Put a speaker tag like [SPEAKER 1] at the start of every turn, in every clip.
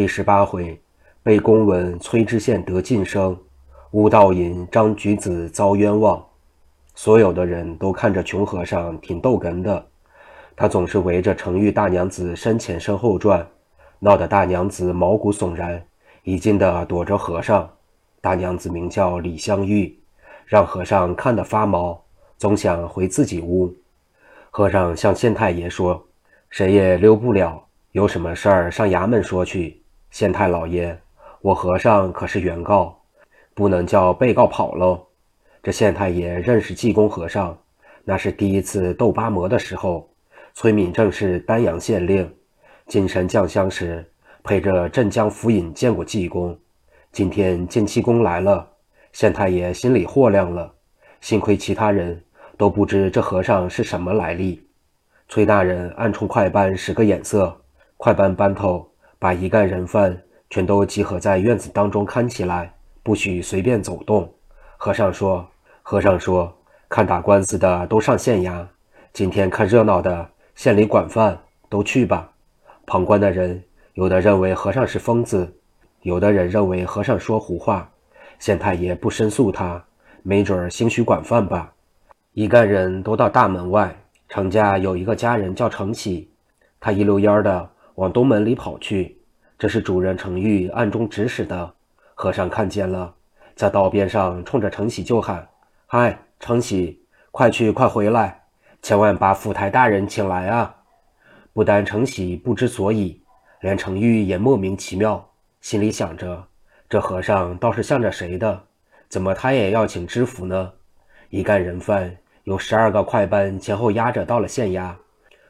[SPEAKER 1] 第十八回，被公文崔知县得晋升，吴道隐张举子遭冤枉。所有的人都看着穷和尚挺逗哏的，他总是围着程玉大娘子身前身后转，闹得大娘子毛骨悚然，一劲的躲着和尚。大娘子名叫李香玉，让和尚看得发毛，总想回自己屋。和尚向县太爷说：“谁也溜不了，有什么事儿上衙门说去。”县太老爷，我和尚可是原告，不能叫被告跑喽。这县太爷认识济公和尚，那是第一次斗八魔的时候。崔敏正是丹阳县令，金山降香时陪着镇江府尹见过济公。今天见济公来了，县太爷心里豁亮了。幸亏其他人都不知这和尚是什么来历。崔大人暗冲快班使个眼色，快班班头。把一干人犯全都集合在院子当中看起来，不许随便走动。和尚说：“和尚说，看打官司的都上县衙，今天看热闹的县里管饭都去吧。”旁观的人有的认为和尚是疯子，有的人认为和尚说胡话。县太爷不申诉他，没准儿兴许管饭吧。一干人都到大门外，程家有一个家人叫程喜，他一溜烟儿的。往东门里跑去，这是主人程昱暗中指使的。和尚看见了，在道边上冲着程喜就喊：“嗨，程喜，快去，快回来！千万把府台大人请来啊！”不但程喜不知所以，连程玉也莫名其妙，心里想着：这和尚倒是向着谁的？怎么他也要请知府呢？一干人犯有十二个快班前后压着到了县衙，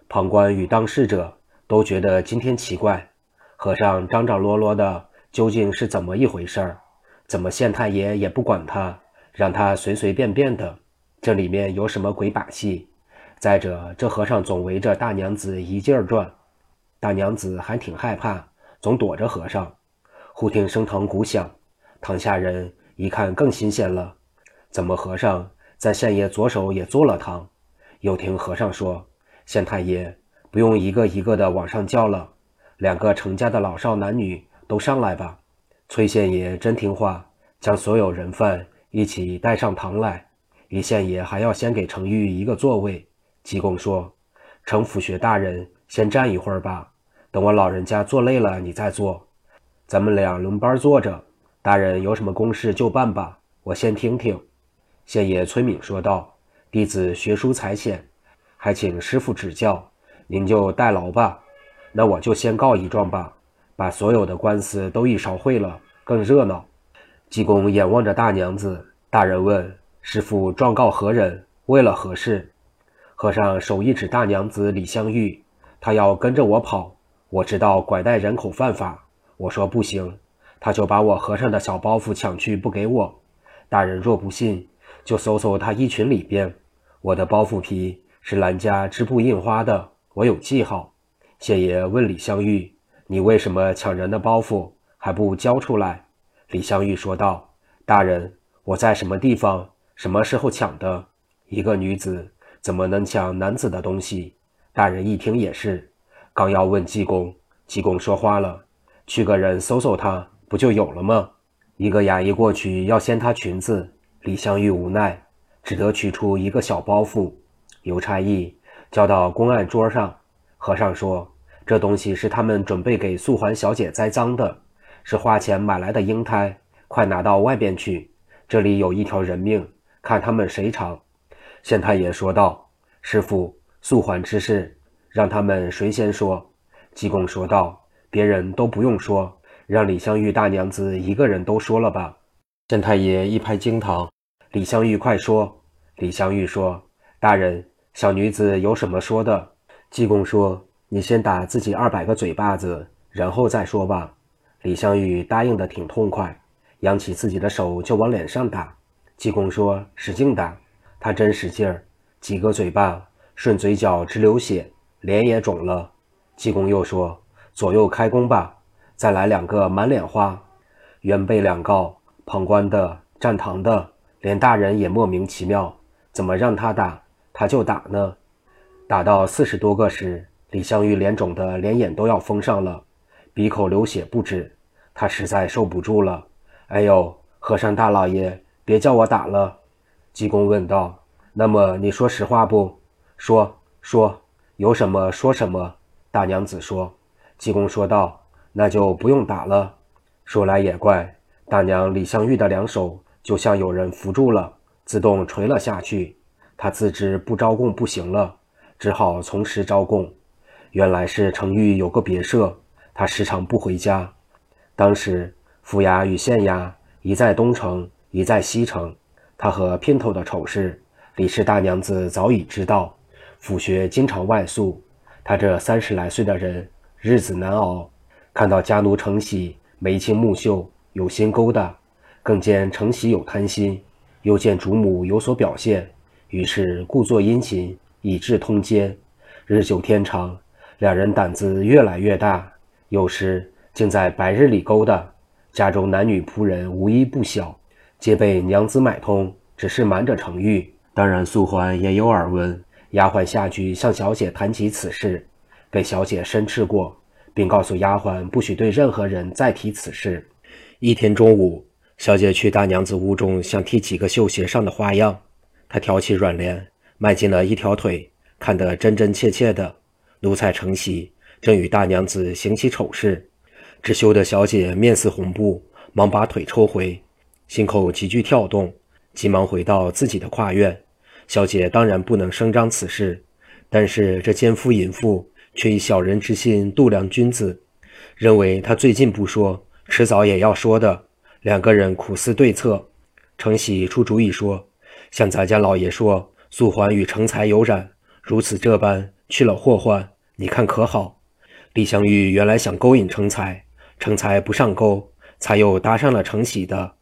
[SPEAKER 1] 旁观与当事者。都觉得今天奇怪，和尚张张罗罗的，究竟是怎么一回事儿？怎么县太爷也不管他，让他随随便便的？这里面有什么鬼把戏？再者，这和尚总围着大娘子一劲儿转，大娘子还挺害怕，总躲着和尚。忽听升堂鼓响，堂下人一看更新鲜了，怎么和尚在县爷左手也坐了堂？又听和尚说，县太爷。不用一个一个的往上叫了，两个程家的老少男女都上来吧。崔县爷真听话，将所有人犯一起带上堂来。李县爷还要先给程玉一个座位。济公说：“程府学大人先站一会儿吧，等我老人家坐累了，你再坐。咱们俩轮班坐着。大人有什么公事就办吧，我先听听。”县爷崔敏说道：“弟子学书才浅，还请师傅指教。”您就代劳吧，那我就先告一状吧，把所有的官司都一勺烩了，更热闹。济公眼望着大娘子，大人问：“师傅状告何人？为了何事？”和尚手一指大娘子李香玉，他要跟着我跑。我知道拐带人口犯法，我说不行，他就把我和尚的小包袱抢去不给我。大人若不信，就搜搜他衣裙里边，我的包袱皮是兰家织布印花的。我有记号。谢爷问李香玉：“你为什么抢人的包袱还不交出来？”李香玉说道：“大人，我在什么地方？什么时候抢的？一个女子怎么能抢男子的东西？”大人一听也是，刚要问济公，济公说话了：“去个人搜搜他，不就有了吗？”一个衙役过去要掀他裙子，李香玉无奈，只得取出一个小包袱，邮差役。交到公案桌上，和尚说：“这东西是他们准备给素环小姐栽赃的，是花钱买来的婴胎，快拿到外边去。这里有一条人命，看他们谁长。”县太爷说道：“师傅，素环之事，让他们谁先说？”济公说道：“别人都不用说，让李香玉大娘子一个人都说了吧。”县太爷一拍惊堂：“李香玉，快说！”李香玉说：“大人。”小女子有什么说的？济公说：“你先打自己二百个嘴巴子，然后再说吧。”李香玉答应的挺痛快，扬起自己的手就往脸上打。济公说：“使劲打！”他真使劲儿，几个嘴巴顺嘴角直流血，脸也肿了。济公又说：“左右开弓吧，再来两个满脸花。”原被两告，旁观的、站堂的，连大人也莫名其妙，怎么让他打？他就打呢，打到四十多个时，李香玉脸肿的连眼都要封上了，鼻口流血不止。他实在受不住了。哎呦，和尚大老爷，别叫我打了。济公问道：“那么你说实话不？说说，有什么说什么。”大娘子说。济公说道：“那就不用打了。”说来也怪，大娘李香玉的两手就像有人扶住了，自动垂了下去。他自知不招供不行了，只好从实招供。原来是程玉有个别舍，他时常不回家。当时府衙与县衙一在东城，一在西城。他和姘头的丑事，李氏大娘子早已知道。府学经常外宿，他这三十来岁的人日子难熬。看到家奴程喜眉清目秀，有心勾搭，更见程喜有贪心，又见主母有所表现，于是故作殷勤，以致通奸。日久天长，两人胆子越来越大，有时。竟在白日里勾搭，家中男女仆人无一不晓，皆被娘子买通，只是瞒着程玉。当然，素环也有耳闻。丫鬟下去向小姐谈起此事，被小姐申斥过，并告诉丫鬟不许对任何人再提此事。一天中午，小姐去大娘子屋中，想提几个绣鞋上的花样。她挑起软帘，迈进了一条腿，看得真真切切的。奴才程喜正与大娘子行起丑事。只羞得小姐面似红布，忙把腿抽回，心口急剧跳动，急忙回到自己的跨院。小姐当然不能声张此事，但是这奸夫淫妇却以小人之心度量君子，认为他最近不说，迟早也要说的。两个人苦思对策，程喜出主意说：“向咱家老爷说，素环与成才有染，如此这般去了祸患，你看可好？”李香玉原来想勾引成才。成才不上钩，才又搭上了程喜的，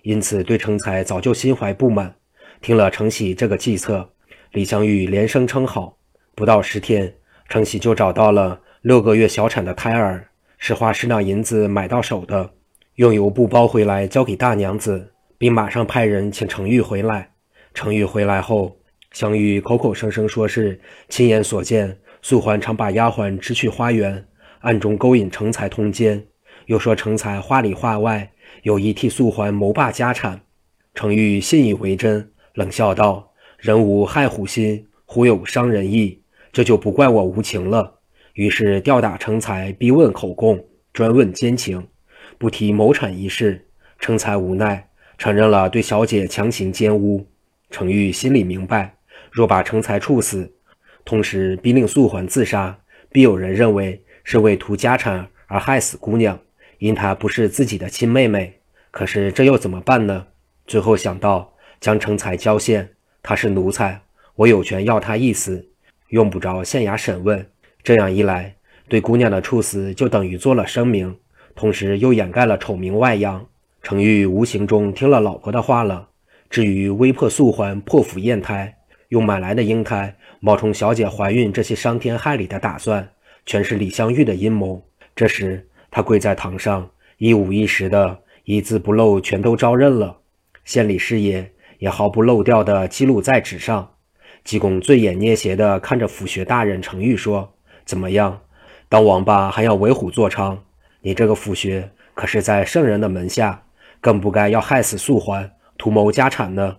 [SPEAKER 1] 因此对成才早就心怀不满。听了程喜这个计策，李香玉连声称好。不到十天，程喜就找到了六个月小产的胎儿，是花十两银子买到手的，用油布包回来交给大娘子，并马上派人请程玉回来。程玉回来后，香玉口口声声说是亲眼所见，素环常把丫鬟支去花园，暗中勾引成才通奸。又说成才话里话外有意替素环谋霸家产，程昱信以为真，冷笑道：“人无害虎心，虎有伤人意，这就不怪我无情了。”于是吊打成才，逼问口供，专问奸情，不提谋产一事。成才无奈，承认了对小姐强行奸污。程昱心里明白，若把成才处死，同时逼令素环自杀，必有人认为是为图家产而害死姑娘。因她不是自己的亲妹妹，可是这又怎么办呢？最后想到将成才交县，他是奴才，我有权要他一死，用不着县衙审问。这样一来，对姑娘的处死就等于做了声明，同时又掩盖了丑名外扬。程昱无形中听了老婆的话了。至于威迫素环破腹验胎，用买来的婴胎冒充小姐怀孕这些伤天害理的打算，全是李香玉的阴谋。这时。他跪在堂上，一五一十的，一字不漏，全都招认了。县里师爷也毫不漏掉的记录在纸上。济公醉眼捏斜的看着府学大人程昱说：“怎么样，当王八还要为虎作伥？你这个府学可是在圣人的门下，更不该要害死素环，图谋家产呢。”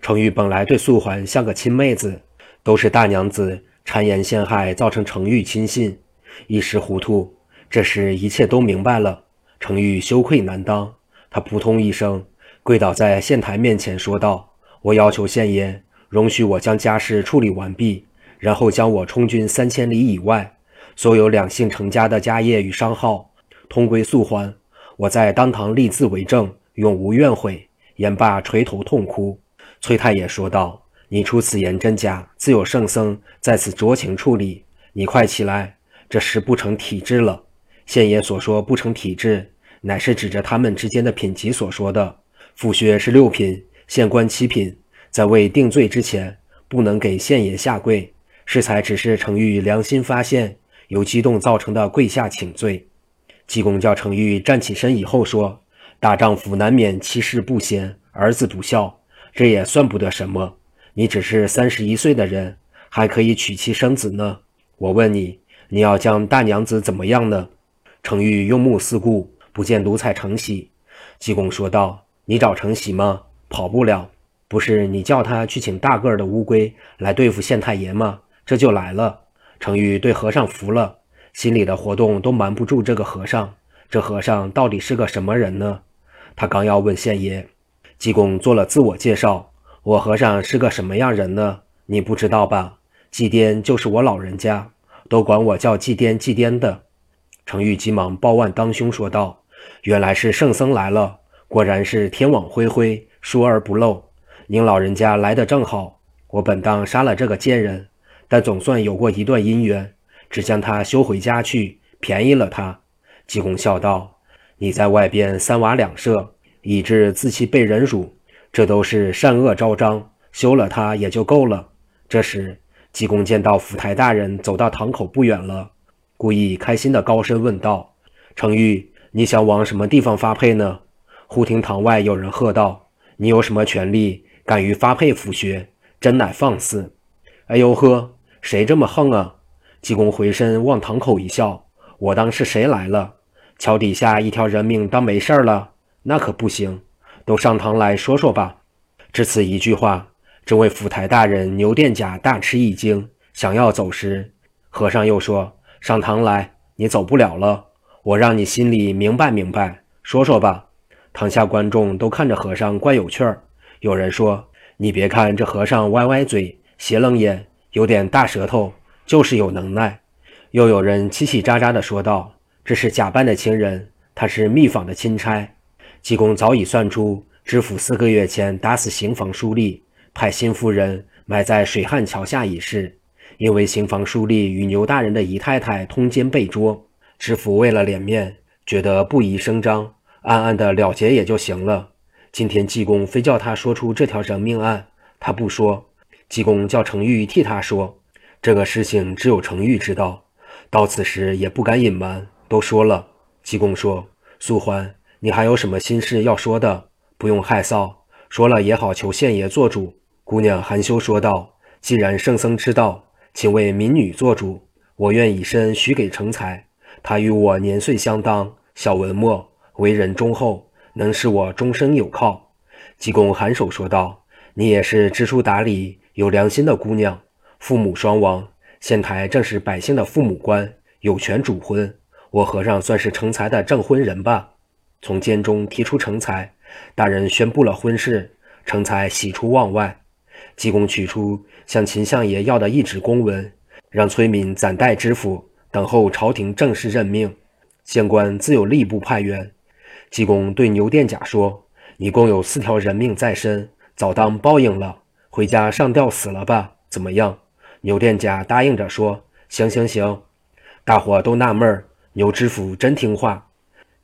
[SPEAKER 1] 程昱本来对素环像个亲妹子，都是大娘子谗言陷害，造成程昱轻信，一时糊涂。这时一切都明白了，程昱羞愧难当，他扑通一声跪倒在县台面前，说道：“我要求县爷容许我将家事处理完毕，然后将我充军三千里以外，所有两姓成家的家业与商号，通归素还。我在当堂立字为证，永无怨悔。”言罢垂头痛哭。崔太爷说道：“你出此言真假，自有圣僧在此酌情处理。你快起来，这事不成体制了。”县爷所说不成体制，乃是指着他们之间的品级所说的。府学是六品，县官七品，在未定罪之前，不能给县爷下跪。适才只是程昱良心发现，由激动造成的跪下请罪。济公叫程昱站起身以后说：“大丈夫难免妻室不贤，儿子不孝，这也算不得什么。你只是三十一岁的人，还可以娶妻生子呢。我问你，你要将大娘子怎么样呢？”程昱用目四顾，不见奴才程喜。济公说道：“你找程喜吗？跑不了。不是你叫他去请大个儿的乌龟来对付县太爷吗？这就来了。”程昱对和尚服了，心里的活动都瞒不住这个和尚。这和尚到底是个什么人呢？他刚要问县爷，济公做了自我介绍：“我和尚是个什么样人呢？你不知道吧？祭颠就是我老人家，都管我叫祭颠祭颠的。”程昱急忙抱腕当胸说道：“原来是圣僧来了，果然是天网恢恢，疏而不漏。您老人家来的正好，我本当杀了这个贱人，但总算有过一段姻缘，只将他休回家去，便宜了他。”济公笑道。你在外边三瓦两舍，以致自欺被人辱，这都是善恶昭彰，休了他也就够了。这时，济公见到府台大人走到堂口不远了，故意开心的高声问道：“程昱，你想往什么地方发配呢？”忽听堂外有人喝道：“你有什么权利，敢于发配府学？真乃放肆！”哎呦呵，谁这么横啊？济公回身望堂口一笑：“我当是谁来了？”桥底下一条人命当没事了，那可不行！都上堂来说说吧。只此一句话，这位府台大人牛殿甲大吃一惊，想要走时，和尚又说：“上堂来，你走不了了。我让你心里明白明白，说说吧。”堂下观众都看着和尚怪有趣儿。有人说：“你别看这和尚歪歪嘴、斜楞眼，有点大舌头，就是有能耐。”又有人叽叽喳喳地说道。这是假扮的情人，他是密访的钦差。济公早已算出知府四个月前打死刑房书吏，派新夫人埋在水旱桥下一事。因为刑房书吏与牛大人的姨太太通奸被捉，知府为了脸面，觉得不宜声张，暗暗的了结也就行了。今天济公非叫他说出这条人命案，他不说。济公叫程昱替他说，这个事情只有程昱知道，到此时也不敢隐瞒。都说了，济公说：“素欢，你还有什么心事要说的？不用害臊，说了也好，求县爷做主。”姑娘含羞说道：“既然圣僧知道，请为民女做主，我愿以身许给成才。他与我年岁相当，小文墨，为人忠厚，能使我终生有靠。”济公颔首说道：“你也是知书达理、有良心的姑娘，父母双亡，县台正是百姓的父母官，有权主婚。”我和尚算是成才的证婚人吧。从监中提出成才，大人宣布了婚事，成才喜出望外。济公取出向秦相爷要的一纸公文，让崔敏暂代知府，等候朝廷正式任命。县官自有吏部派员。济公对牛殿甲说：“你共有四条人命在身，早当报应了，回家上吊死了吧？怎么样？”牛殿甲答应着说：“行行行。”大伙都纳闷儿。牛知府真听话，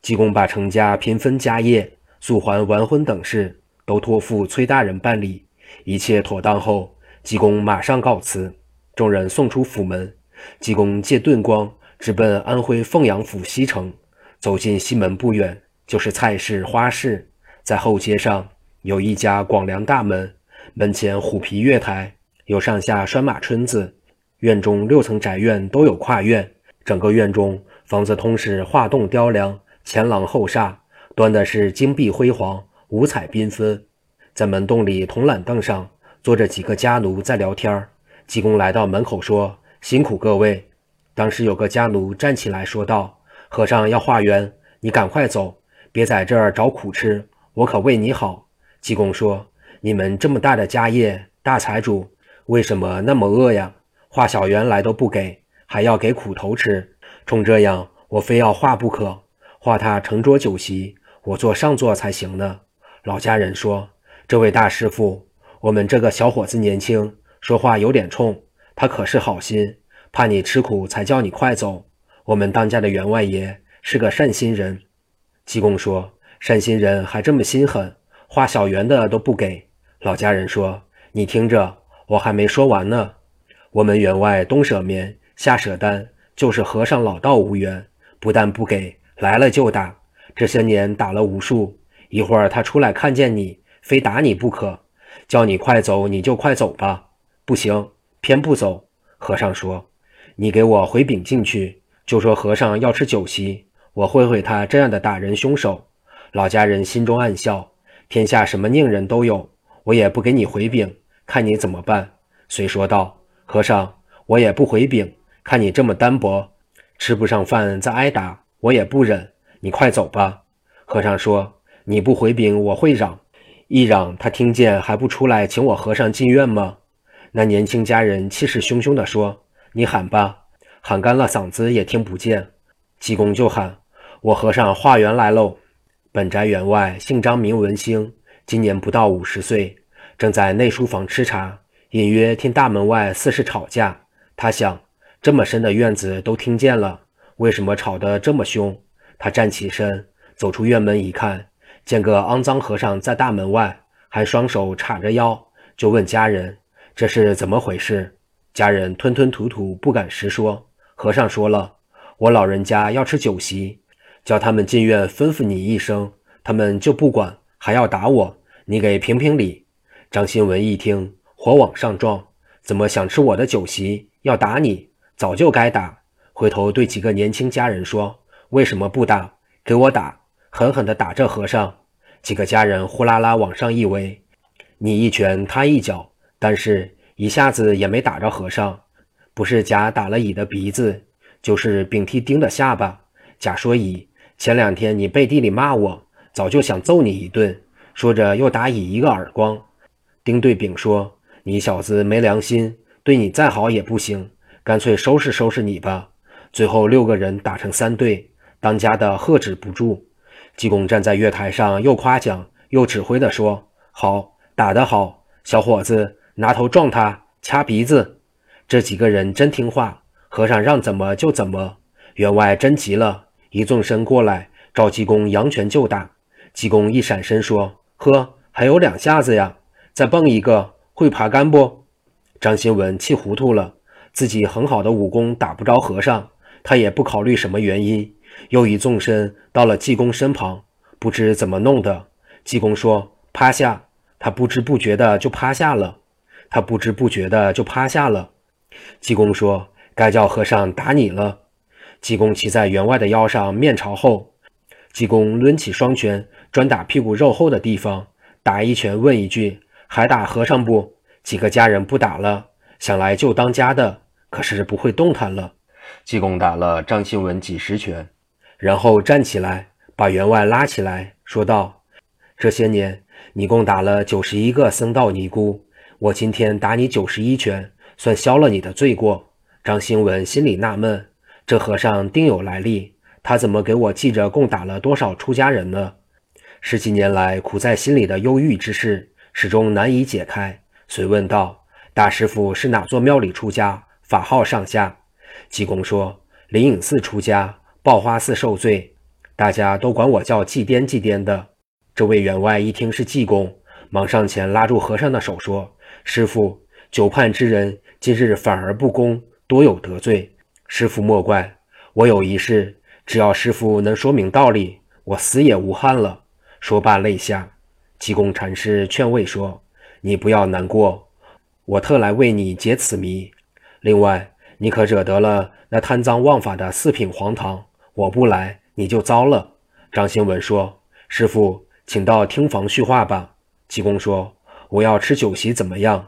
[SPEAKER 1] 济公把程家平分家业、素还完婚等事都托付崔大人办理。一切妥当后，济公马上告辞，众人送出府门。济公借遁光直奔安徽凤阳府西城。走进西门不远，就是菜市花市。在后街上有一家广梁大门，门前虎皮月台，有上下拴马春子。院中六层宅院都有跨院，整个院中。房子通是画栋雕梁，前廊后厦，端的是金碧辉煌，五彩缤纷。在门洞里铜懒凳上坐着几个家奴在聊天儿。济公来到门口说：“辛苦各位。”当时有个家奴站起来说道：“和尚要化缘，你赶快走，别在这儿找苦吃。我可为你好。”济公说：“你们这么大的家业，大财主，为什么那么饿呀？化小缘来都不给，还要给苦头吃。”冲这样，我非要画不可。画他成桌酒席，我坐上座才行呢。老家人说：“这位大师傅，我们这个小伙子年轻，说话有点冲。他可是好心，怕你吃苦，才叫你快走。我们当家的员外爷是个善心人。”济公说：“善心人还这么心狠，画小圆的都不给。”老家人说：“你听着，我还没说完呢。我们员外东舍棉，下舍单。”就是和尚老道无缘，不但不给，来了就打。这些年打了无数，一会儿他出来看见你，非打你不可，叫你快走，你就快走吧。不行，偏不走。和尚说：“你给我回禀进去，就说和尚要吃酒席，我会会他这样的打人凶手。老家人心中暗笑，天下什么佞人都有，我也不给你回禀，看你怎么办。遂说道：“和尚，我也不回禀，看你这么单薄，吃不上饭再挨打，我也不忍。你快走吧。”和尚说：“你不回禀，我会嚷。一嚷，他听见还不出来请我和尚进院吗？”那年轻家人气势汹汹地说：“你喊吧，喊干了嗓子也听不见。”济公就喊：“我和尚化缘来喽。”本宅员外姓张，名文兴，今年不到五十岁，正在内书房吃茶，隐约听大门外似是吵架。他想，这么深的院子都听见了，为什么吵得这么凶？他站起身，走出院门一看，见个肮脏和尚在大门外，还双手叉着腰，就问家人：“这是怎么回事？”家人吞吞吐吐，不敢实说。和尚说了：“我老人家要吃酒席。”叫他们进院，吩咐你一声，他们就不管，还要打我。你给评评理。张新文一听，火往上撞，怎么想吃我的酒席，要打你？早就该打。回头对几个年轻家人说：“为什么不打？给我打，狠狠地打这和尚！”几个家人呼啦啦往上一围，你一拳，他一脚，但是一下子也没打着和尚，不是甲打了乙的鼻子，就是丙替丁的下巴。甲说乙。前两天你背地里骂我，早就想揍你一顿。说着又打乙一个耳光。丁对丙说：“你小子没良心，对你再好也不行，干脆收拾收拾你吧。”最后六个人打成三队，当家的喝止不住。济公站在月台上，又夸奖又指挥地说：“好，打得好，小伙子，拿头撞他，掐鼻子。”这几个人真听话，和尚让怎么就怎么。员外真急了。一纵身过来，赵济公扬拳就打。济公一闪身说：“呵，还有两下子呀，再蹦一个，会爬杆不？”张新文气糊涂了，自己很好的武功打不着和尚，他也不考虑什么原因，又一纵身到了济公身旁，不知怎么弄的。济公说：“趴下。”他不知不觉的就趴下了。他不知不觉的就趴下了。济公说：“该叫和尚打你了。”济公骑在员外的腰上，面朝后。济公抡起双拳，专打屁股肉厚的地方，打一拳问一句：“还打和尚不？”几个家人不打了，想来救当家的，可是不会动弹了。济公打了张新文几十拳，然后站起来，把员外拉起来，说道：“这些年你共打了九十一个僧道尼姑，我今天打你九十一拳，算消了你的罪过。”张新文心里纳闷。这和尚定有来历，他怎么给我记着共打了多少出家人呢？十几年来苦在心里的忧郁之事，始终难以解开。遂问道：“大师傅是哪座庙里出家？法号上下？”济公说：“灵隐寺出家，报花寺受罪，大家都管我叫济癫济癫的。”这位员外一听是济公，忙上前拉住和尚的手说：“师傅，久盼之人今日反而不恭，多有得罪。”师傅莫怪，我有一事，只要师傅能说明道理，我死也无憾了。说罢泪下。济公禅师劝慰说：“你不要难过，我特来为你解此谜。另外，你可惹得了那贪赃枉法的四品黄堂，我不来，你就糟了。”张新文说：“师傅，请到厅房叙话吧。”济公说：“我要吃酒席，怎么样？”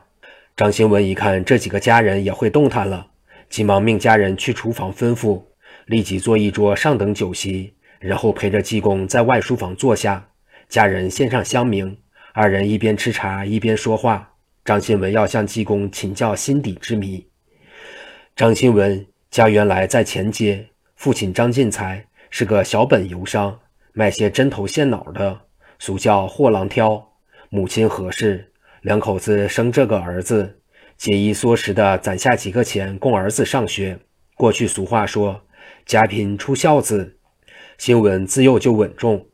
[SPEAKER 1] 张新文一看这几个家人也会动弹了。急忙命家人去厨房吩咐，立即做一桌上等酒席，然后陪着济公在外书房坐下。家人献上香茗，二人一边吃茶一边说话。张新文要向济公请教心底之谜。张新文家原来在前街，父亲张进财是个小本游商，卖些针头线脑的，俗叫货郎挑。母亲何氏，两口子生这个儿子。节衣缩食地攒下几个钱供儿子上学。过去俗话说：“家贫出孝子。”新闻自幼就稳重，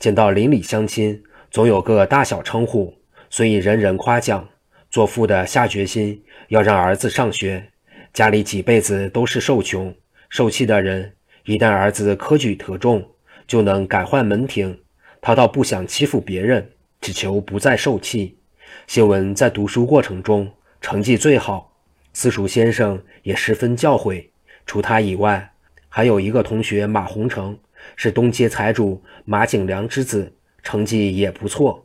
[SPEAKER 1] 见到邻里乡亲，总有个大小称呼，所以人人夸奖。做父的下决心要让儿子上学。家里几辈子都是受穷受气的人，一旦儿子科举得中，就能改换门庭。他倒不想欺负别人，只求不再受气。新闻在读书过程中。成绩最好，私塾先生也十分教诲。除他以外，还有一个同学马洪成，是东街财主马景良之子，成绩也不错。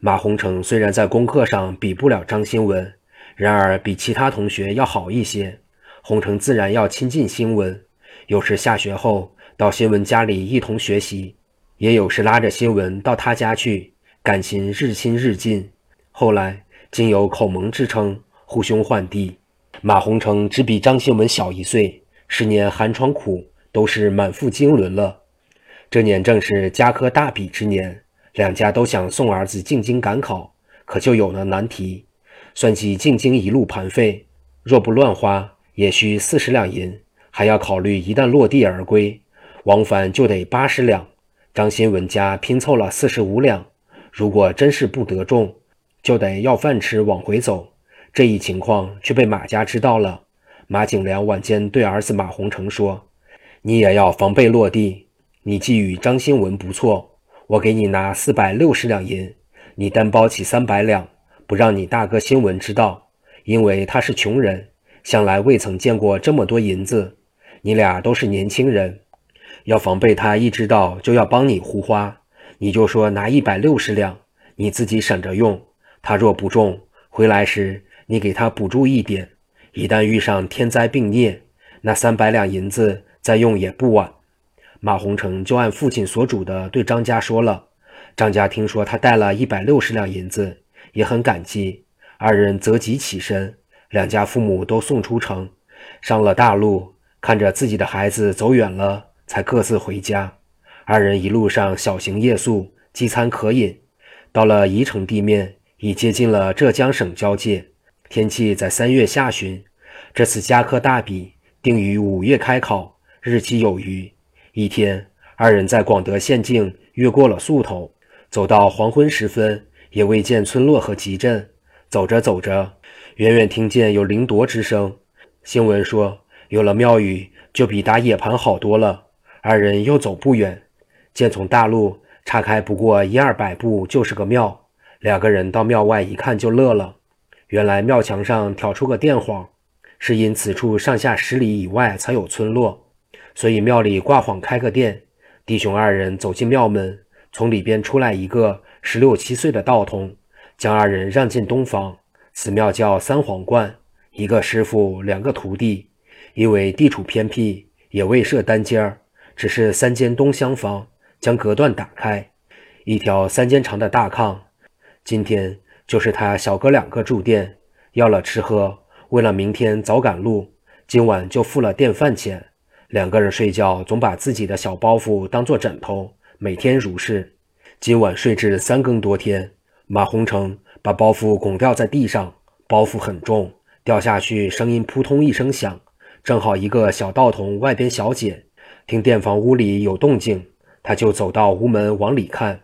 [SPEAKER 1] 马洪成虽然在功课上比不了张新文，然而比其他同学要好一些。洪成自然要亲近新闻，有时下学后到新闻家里一同学习，也有时拉着新闻到他家去，感情日亲日近。后来竟有口盟之称，呼兄唤弟。马洪成只比张新文小一岁，十年寒窗苦，都是满腹经纶了。这年正是家科大比之年，两家都想送儿子进京赶考，可就有了难题。算计进京一路盘费，若不乱花。也需四十两银，还要考虑一旦落地而归，往返就得八十两。张新文家拼凑了四十五两，如果真是不得中，就得要饭吃往回走。这一情况却被马家知道了。马景良晚间对儿子马洪成说：“你也要防备落地。你既与张新文不错，我给你拿四百六十两银，你单包起三百两，不让你大哥新文知道，因为他是穷人。”向来未曾见过这么多银子，你俩都是年轻人，要防备他一知道就要帮你胡花，你就说拿一百六十两，你自己省着用。他若不中，回来时你给他补助一点。一旦遇上天灾病孽，那三百两银子再用也不晚。马洪成就按父亲所嘱的对张家说了。张家听说他带了一百六十两银子，也很感激，二人择吉起身。两家父母都送出城，上了大路，看着自己的孩子走远了，才各自回家。二人一路上小行夜宿，饥餐渴饮。到了宜城地面，已接近了浙江省交界。天气在三月下旬。这次加科大比定于五月开考，日期有余。一天，二人在广德县境越过了宿头，走到黄昏时分，也未见村落和集镇。走着走着。远远听见有灵铎之声，新闻说有了庙宇，就比打野盘好多了。二人又走不远，见从大路岔开不过一二百步就是个庙。两个人到庙外一看，就乐了。原来庙墙上挑出个电幌，是因此处上下十里以外才有村落，所以庙里挂幌开个店。弟兄二人走进庙门，从里边出来一个十六七岁的道童，将二人让进东房。此庙叫三皇观，一个师傅，两个徒弟。因为地处偏僻，也未设单间儿，只是三间东厢房，将隔断打开，一条三间长的大炕。今天就是他小哥两个住店，要了吃喝，为了明天早赶路，今晚就付了店饭钱。两个人睡觉总把自己的小包袱当做枕头，每天如是。今晚睡至三更多天，马洪成。把包袱拱掉在地上，包袱很重，掉下去声音扑通一声响。正好一个小道童外边小姐听店房屋里有动静，他就走到屋门往里看。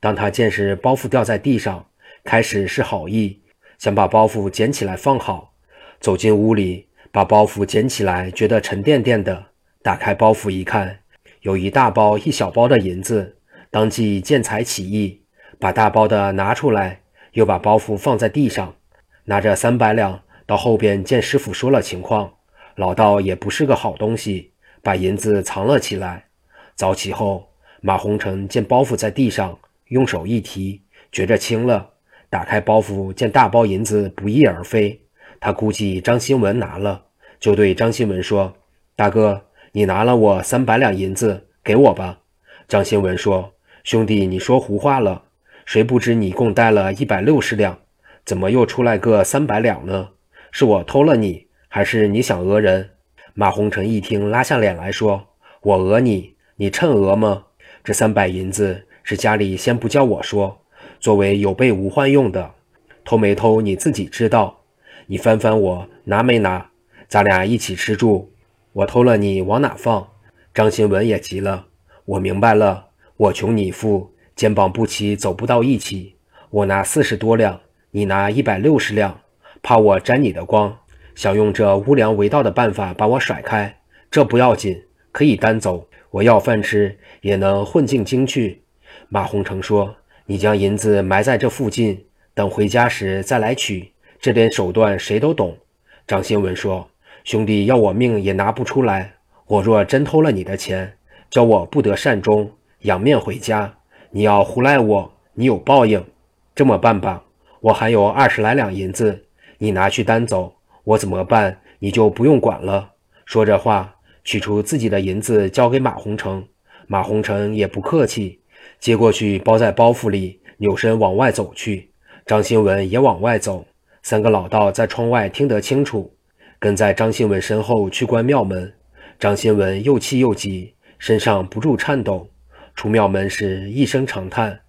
[SPEAKER 1] 当他见是包袱掉在地上，开始是好意，想把包袱捡起来放好。走进屋里，把包袱捡起来，觉得沉甸甸的。打开包袱一看，有一大包一小包的银子，当即见财起意，把大包的拿出来。又把包袱放在地上，拿着三百两到后边见师傅说了情况。老道也不是个好东西，把银子藏了起来。早起后，马红成见包袱在地上，用手一提，觉着轻了。打开包袱，见大包银子不翼而飞。他估计张新文拿了，就对张新文说：“大哥，你拿了我三百两银子，给我吧。”张新文说：“兄弟，你说胡话了。”谁不知你共带了一百六十两，怎么又出来个三百两呢？是我偷了你，还是你想讹人？马洪成一听，拉下脸来说：“我讹你，你趁讹吗？这三百银子是家里先不叫我说，作为有备无患用的。偷没偷你自己知道。你翻翻我拿没拿？咱俩一起吃住。我偷了你往哪放？”张新文也急了：“我明白了，我穷你富。”肩膀不齐，走不到一起。我拿四十多两，你拿一百六十两，怕我沾你的光，想用这无良为盗的办法把我甩开。这不要紧，可以单走。我要饭吃，也能混进京去。马洪成说：“你将银子埋在这附近，等回家时再来取。这点手段谁都懂。”张新文说：“兄弟要我命也拿不出来。我若真偷了你的钱，叫我不得善终，仰面回家。你要胡赖我，你有报应。这么办吧，我还有二十来两银子，你拿去担走，我怎么办，你就不用管了。说着话，取出自己的银子交给马洪成。马洪成也不客气，接过去包在包袱里，扭身往外走去。张新文也往外走。三个老道在窗外听得清楚，跟在张新文身后去关庙门。张新文又气又急，身上不住颤抖。出庙门时一声长叹，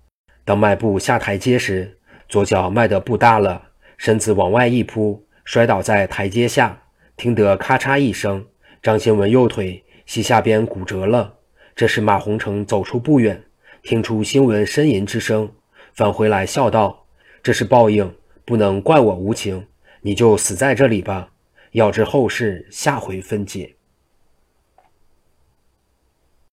[SPEAKER 1] 当迈步下台阶时，左脚迈得步大了，身子往外一扑，摔倒在台阶下，听得咔嚓一声，张新文右腿膝下边骨折了。这时马洪成走出不远，听出新闻呻吟之声，返回来笑道：“这是报应，不能怪我无情，你就死在这里吧。要知后事，下回分解。”